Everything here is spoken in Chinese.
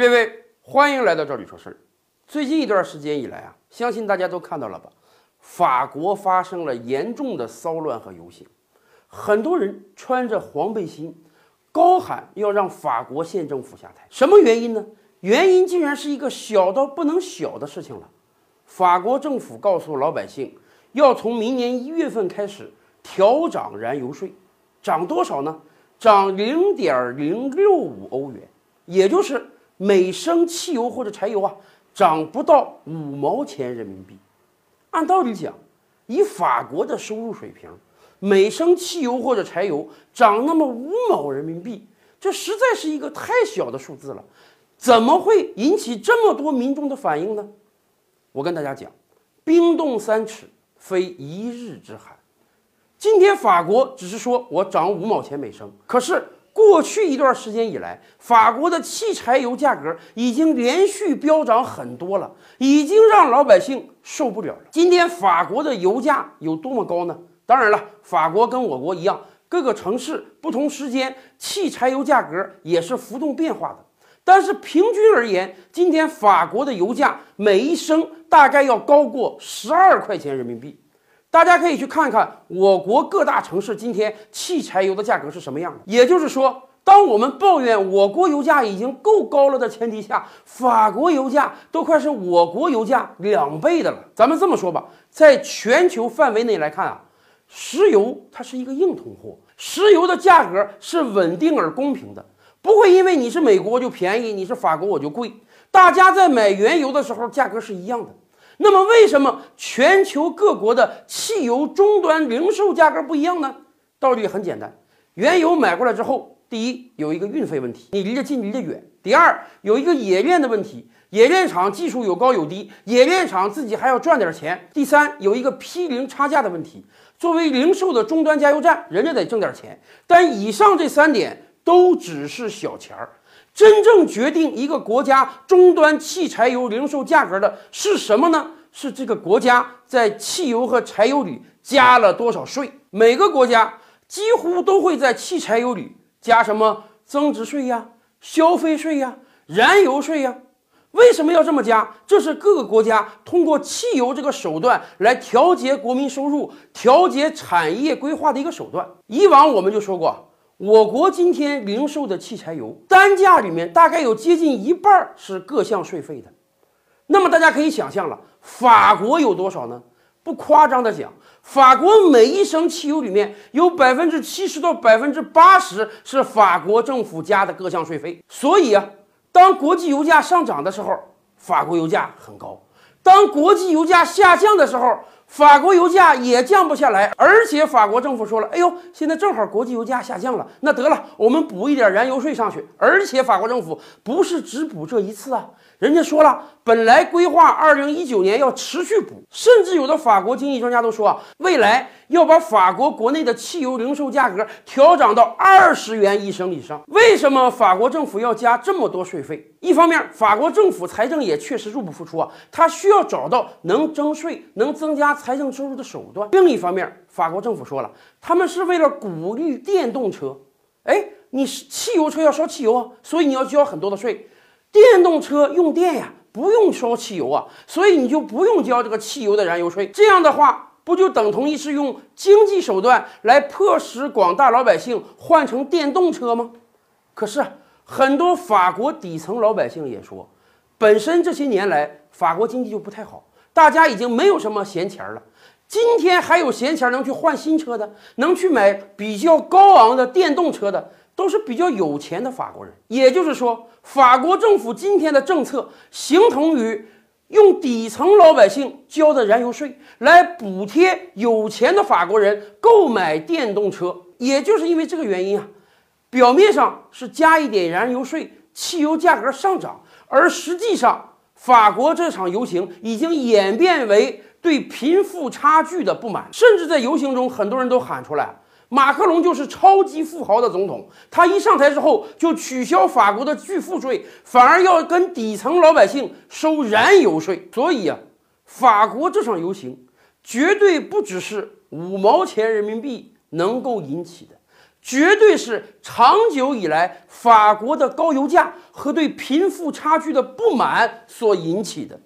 各位，欢迎来到这里说事儿。最近一段时间以来啊，相信大家都看到了吧？法国发生了严重的骚乱和游行，很多人穿着黄背心，高喊要让法国县政府下台。什么原因呢？原因竟然是一个小到不能小的事情了。法国政府告诉老百姓，要从明年一月份开始调涨燃油税，涨多少呢？涨零点零六五欧元，也就是每升汽油或者柴油啊，涨不到五毛钱人民币。按道理讲，以法国的收入水平，每升汽油或者柴油涨那么五毛人民币，这实在是一个太小的数字了，怎么会引起这么多民众的反应呢？我跟大家讲，冰冻三尺，非一日之寒。今天法国只是说我涨五毛钱每升，可是过去一段时间以来，法国的汽柴油价格已经连续飙涨很多了，已经让老百姓受不了。今天法国的油价有多么高呢？当然了，法国跟我国一样，各个城市不同时间汽柴油价格也是浮动变化的。但是平均而言，今天法国的油价每一升大概要高过十二块钱人民币。大家可以去看看我国各大城市今天汽柴油的价格是什么样的。也就是说，当我们抱怨我国油价已经够高了的前提下，法国油价都快是我国油价两倍的了。咱们这么说吧，在全球范围内来看啊，石油它是一个硬通货，石油的价格是稳定而公平的。不会因为你是美国就便宜，你是法国我就贵。大家在买原油的时候价格是一样的。那么为什么全球各国的汽油终端零售价格不一样呢？道理很简单，原油买过来之后，第一有一个运费问题，你离得近离得远；第二有一个冶炼的问题，冶炼厂技术有高有低，冶炼厂自己还要赚点钱；第三有一个批零差价的问题，作为零售的终端加油站，人家得挣点钱。但以上这三点。都只是小钱儿，真正决定一个国家终端汽柴油零售价格的是什么呢？是这个国家在汽油和柴油里加了多少税。每个国家几乎都会在汽柴油里加什么增值税呀、消费税呀、燃油税呀。为什么要这么加？这是各个国家通过汽油这个手段来调节国民收入、调节产业规划的一个手段。以往我们就说过。我国今天零售的汽柴油单价里面，大概有接近一半是各项税费的。那么大家可以想象了，法国有多少呢？不夸张的讲，法国每一升汽油里面有百分之七十到百分之八十是法国政府加的各项税费。所以啊，当国际油价上涨的时候，法国油价很高；当国际油价下降的时候，法国油价也降不下来，而且法国政府说了：“哎呦，现在正好国际油价下降了，那得了，我们补一点燃油税上去。”而且法国政府不是只补这一次啊。人家说了，本来规划二零一九年要持续补，甚至有的法国经济专家都说啊，未来要把法国国内的汽油零售价格调涨到二十元一升以上。为什么法国政府要加这么多税费？一方面，法国政府财政也确实入不敷出啊，他需要找到能征税、能增加财政收入的手段。另一方面，法国政府说了，他们是为了鼓励电动车。哎，你是汽油车要烧汽油啊，所以你要交很多的税。电动车用电呀，不用烧汽油啊，所以你就不用交这个汽油的燃油税。这样的话，不就等同于是用经济手段来迫使广大老百姓换成电动车吗？可是很多法国底层老百姓也说，本身这些年来法国经济就不太好，大家已经没有什么闲钱了。今天还有闲钱能去换新车的，能去买比较高昂的电动车的。都是比较有钱的法国人，也就是说，法国政府今天的政策形同于用底层老百姓交的燃油税来补贴有钱的法国人购买电动车。也就是因为这个原因啊，表面上是加一点燃油税，汽油价格上涨，而实际上，法国这场游行已经演变为对贫富差距的不满，甚至在游行中，很多人都喊出来。马克龙就是超级富豪的总统，他一上台之后就取消法国的巨富税，反而要跟底层老百姓收燃油税。所以啊，法国这场游行绝对不只是五毛钱人民币能够引起的，绝对是长久以来法国的高油价和对贫富差距的不满所引起的。